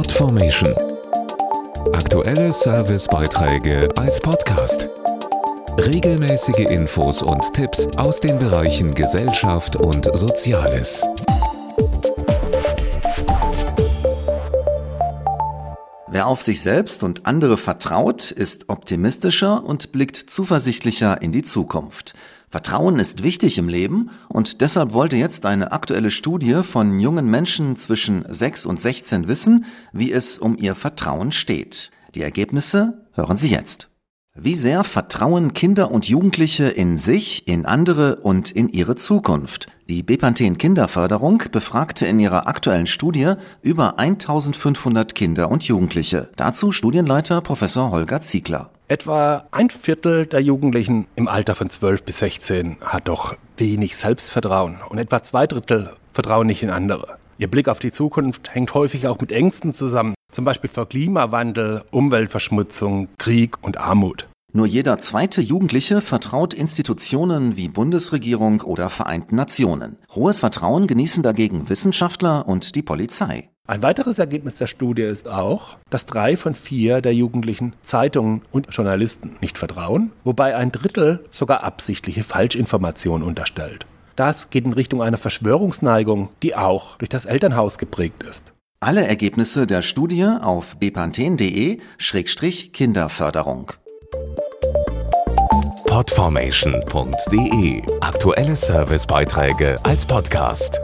Podformation. Aktuelle Servicebeiträge als Podcast. Regelmäßige Infos und Tipps aus den Bereichen Gesellschaft und Soziales. Wer auf sich selbst und andere vertraut, ist optimistischer und blickt zuversichtlicher in die Zukunft. Vertrauen ist wichtig im Leben und deshalb wollte jetzt eine aktuelle Studie von jungen Menschen zwischen 6 und 16 wissen, wie es um ihr Vertrauen steht. Die Ergebnisse hören Sie jetzt. Wie sehr vertrauen Kinder und Jugendliche in sich, in andere und in ihre Zukunft? Die Bepanthen Kinderförderung befragte in ihrer aktuellen Studie über 1500 Kinder und Jugendliche. Dazu Studienleiter Professor Holger Ziegler. Etwa ein Viertel der Jugendlichen im Alter von 12 bis 16 hat doch wenig Selbstvertrauen und etwa zwei Drittel vertrauen nicht in andere. Ihr Blick auf die Zukunft hängt häufig auch mit Ängsten zusammen, zum Beispiel vor Klimawandel, Umweltverschmutzung, Krieg und Armut. Nur jeder zweite Jugendliche vertraut Institutionen wie Bundesregierung oder Vereinten Nationen. Hohes Vertrauen genießen dagegen Wissenschaftler und die Polizei. Ein weiteres Ergebnis der Studie ist auch, dass drei von vier der Jugendlichen Zeitungen und Journalisten nicht vertrauen, wobei ein Drittel sogar absichtliche Falschinformationen unterstellt. Das geht in Richtung einer Verschwörungsneigung, die auch durch das Elternhaus geprägt ist. Alle Ergebnisse der Studie auf bepanthen.de-kinderförderung. Podformation.de Aktuelle Servicebeiträge als Podcast.